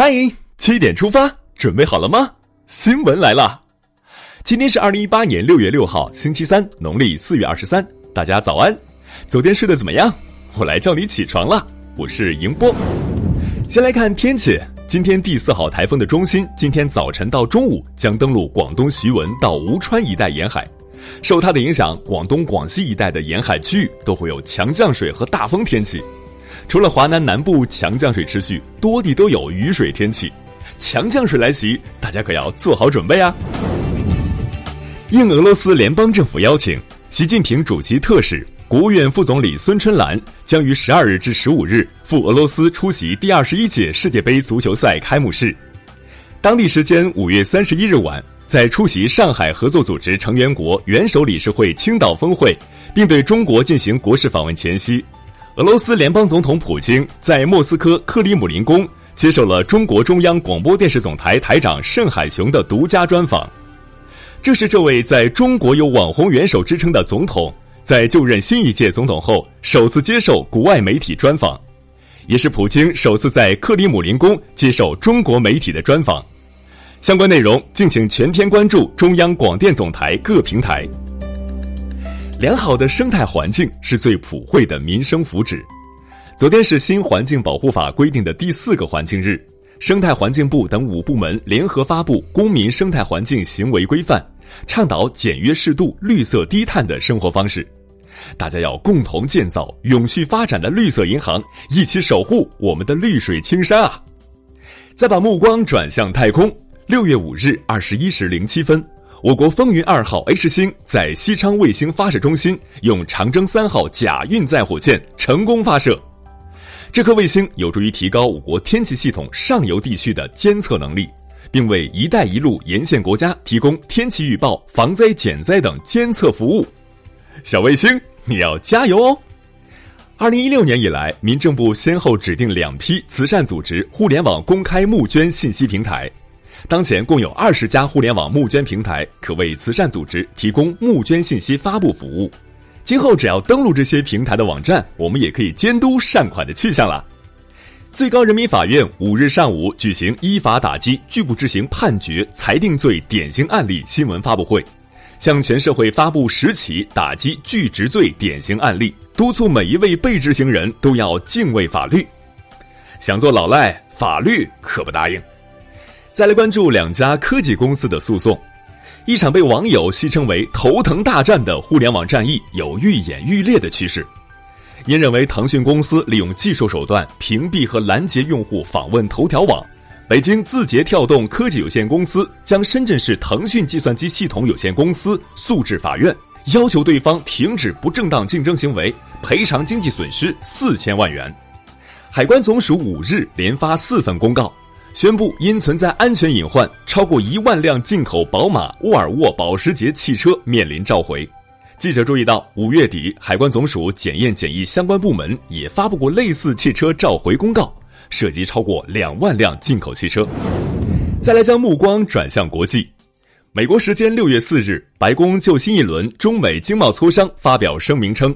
嗨，七点出发，准备好了吗？新闻来了，今天是二零一八年六月六号，星期三，农历四月二十三。大家早安，昨天睡得怎么样？我来叫你起床了。我是迎波。先来看天气，今天第四号台风的中心，今天早晨到中午将登陆广东徐闻到吴川一带沿海，受它的影响，广东、广西一带的沿海区域都会有强降水和大风天气。除了华南南部强降水持续，多地都有雨水天气。强降水来袭，大家可要做好准备啊！应俄罗斯联邦政府邀请，习近平主席特使、国务院副总理孙春兰将于十二日至十五日赴俄罗斯出席第二十一届世界杯足球赛开幕式。当地时间五月三十一日晚，在出席上海合作组织成员国元首理事会青岛峰会，并对中国进行国事访问前夕，俄罗斯联邦总统普京在莫斯科克里姆林宫。接受了中国中央广播电视总台台长盛海雄的独家专访，这是这位在中国有“网红元首”之称的总统在就任新一届总统后首次接受国外媒体专访，也是普京首次在克里姆林宫接受中国媒体的专访。相关内容敬请全天关注中央广电总台各平台。良好的生态环境是最普惠的民生福祉。昨天是新环境保护法规定的第四个环境日，生态环境部等五部门联合发布《公民生态环境行为规范》，倡导简约适度、绿色低碳的生活方式。大家要共同建造永续发展的绿色银行，一起守护我们的绿水青山啊！再把目光转向太空，六月五日二十一时零七分，我国风云二号 H 星在西昌卫星发射中心用长征三号甲运载火箭成功发射。这颗卫星有助于提高我国天气系统上游地区的监测能力，并为“一带一路”沿线国家提供天气预报、防灾减灾等监测服务。小卫星，你要加油哦！二零一六年以来，民政部先后指定两批慈善组织互联网公开募捐信息平台，当前共有二十家互联网募捐平台可为慈善组织提供募捐信息发布服务。今后只要登录这些平台的网站，我们也可以监督善款的去向了。最高人民法院五日上午举行依法打击拒不执行判决裁定罪典型案例新闻发布会，向全社会发布十起打击拒执罪典型案例，督促每一位被执行人都要敬畏法律。想做老赖，法律可不答应。再来关注两家科技公司的诉讼。一场被网友戏称为“头疼大战”的互联网战役有愈演愈烈的趋势，因认为腾讯公司利用技术手段屏蔽和拦截用户访问头条网，北京字节跳动科技有限公司将深圳市腾讯计算机系统有限公司诉至法院，要求对方停止不正当竞争行为，赔偿经济损失四千万元。海关总署五日连发四份公告。宣布因存在安全隐患，超过一万辆进口宝马、沃尔沃、保时捷汽车面临召回。记者注意到，五月底海关总署检验检疫相关部门也发布过类似汽车召回公告，涉及超过两万辆进口汽车。再来将目光转向国际，美国时间六月四日，白宫就新一轮中美经贸磋商发表声明称，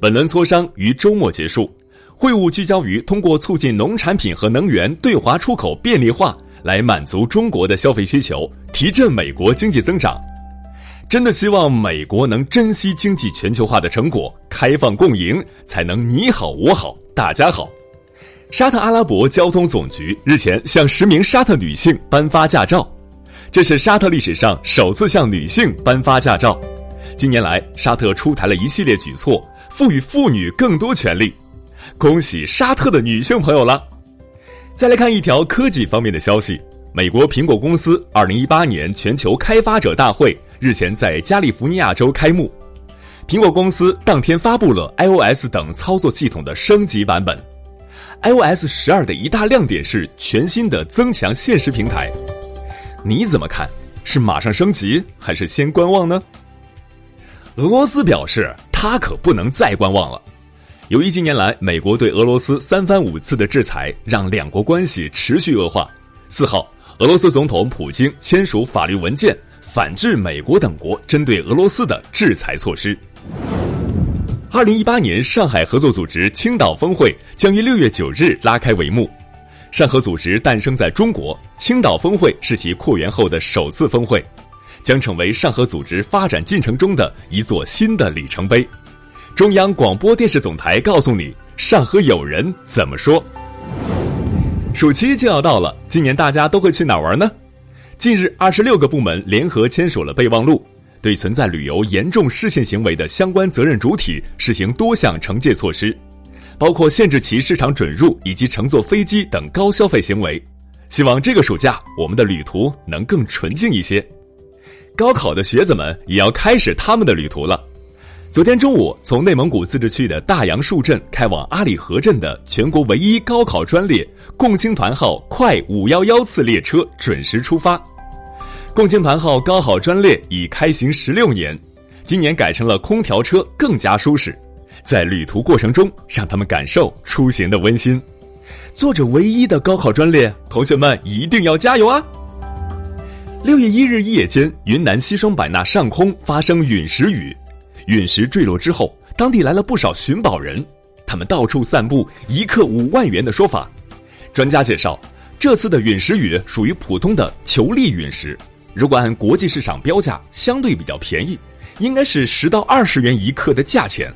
本轮磋商于周末结束。会务聚焦于通过促进农产品和能源对华出口便利化，来满足中国的消费需求，提振美国经济增长。真的希望美国能珍惜经济全球化的成果，开放共赢，才能你好我好大家好。沙特阿拉伯交通总局日前向十名沙特女性颁发驾照，这是沙特历史上首次向女性颁发驾照。近年来，沙特出台了一系列举措，赋予妇女更多权利。恭喜沙特的女性朋友了！再来看一条科技方面的消息：美国苹果公司二零一八年全球开发者大会日前在加利福尼亚州开幕。苹果公司当天发布了 iOS 等操作系统的升级版本。iOS 十二的一大亮点是全新的增强现实平台。你怎么看？是马上升级，还是先观望呢？俄罗斯表示，他可不能再观望了。由于近年来美国对俄罗斯三番五次的制裁，让两国关系持续恶化。四号，俄罗斯总统普京签署法律文件，反制美国等国针对俄罗斯的制裁措施。二零一八年上海合作组织青岛峰会将于六月九日拉开帷幕。上合组织诞生在中国，青岛峰会是其扩员后的首次峰会，将成为上合组织发展进程中的一座新的里程碑。中央广播电视总台告诉你，上合有人怎么说。暑期就要到了，今年大家都会去哪玩呢？近日，二十六个部门联合签署了备忘录，对存在旅游严重失信行为的相关责任主体实行多项惩戒措施。包括限制其市场准入以及乘坐飞机等高消费行为，希望这个暑假我们的旅途能更纯净一些。高考的学子们也要开始他们的旅途了。昨天中午，从内蒙古自治区的大杨树镇开往阿里河镇的全国唯一高考专列“共青团号快五幺幺”次列车准时出发。共青团号高考专列已开行十六年，今年改成了空调车，更加舒适。在旅途过程中，让他们感受出行的温馨。坐着唯一的高考专列，同学们一定要加油啊！六月一日夜间，云南西双版纳上空发生陨石雨，陨石坠落之后，当地来了不少寻宝人，他们到处散布“一克五万元”的说法。专家介绍，这次的陨石雨属于普通的球粒陨石，如果按国际市场标价，相对比较便宜，应该是十到二十元一克的价钱。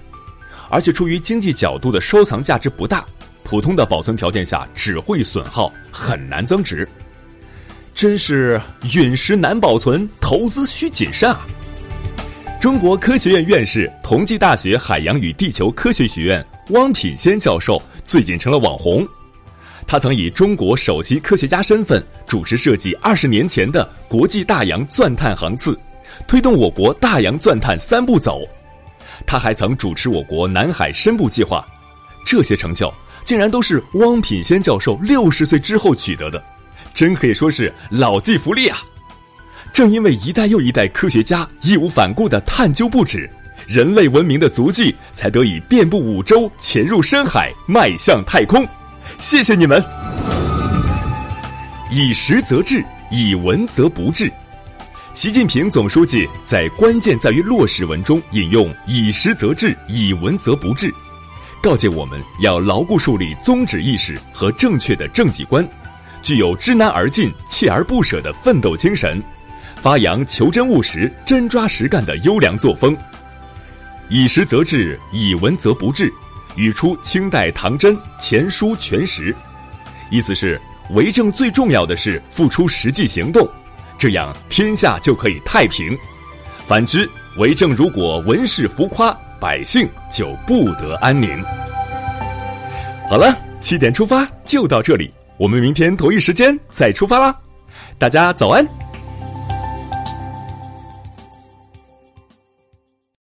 而且出于经济角度的收藏价值不大，普通的保存条件下只会损耗，很难增值。真是陨石难保存，投资需谨慎啊！中国科学院院士、同济大学海洋与地球科学学院汪品先教授最近成了网红。他曾以中国首席科学家身份主持设计二十年前的国际大洋钻探航次，推动我国大洋钻探三步走。他还曾主持我国南海深部计划，这些成就竟然都是汪品先教授六十岁之后取得的，真可以说是老骥伏枥啊！正因为一代又一代科学家义无反顾的探究不止，人类文明的足迹才得以遍布五洲、潜入深海、迈向太空。谢谢你们！以实则治，以文则不治。习近平总书记在“关键在于落实”文中引用“以实则治，以文则不治”，告诫我们要牢固树立宗旨意识和正确的政绩观，具有知难而进、锲而不舍的奋斗精神，发扬求真务实、真抓实干的优良作风。以实则治，以文则不治，语出清代唐真《前书全实》，意思是为政最重要的是付出实际行动。这样天下就可以太平，反之，为政如果文饰浮夸，百姓就不得安宁。好了，七点出发就到这里，我们明天同一时间再出发啦！大家早安。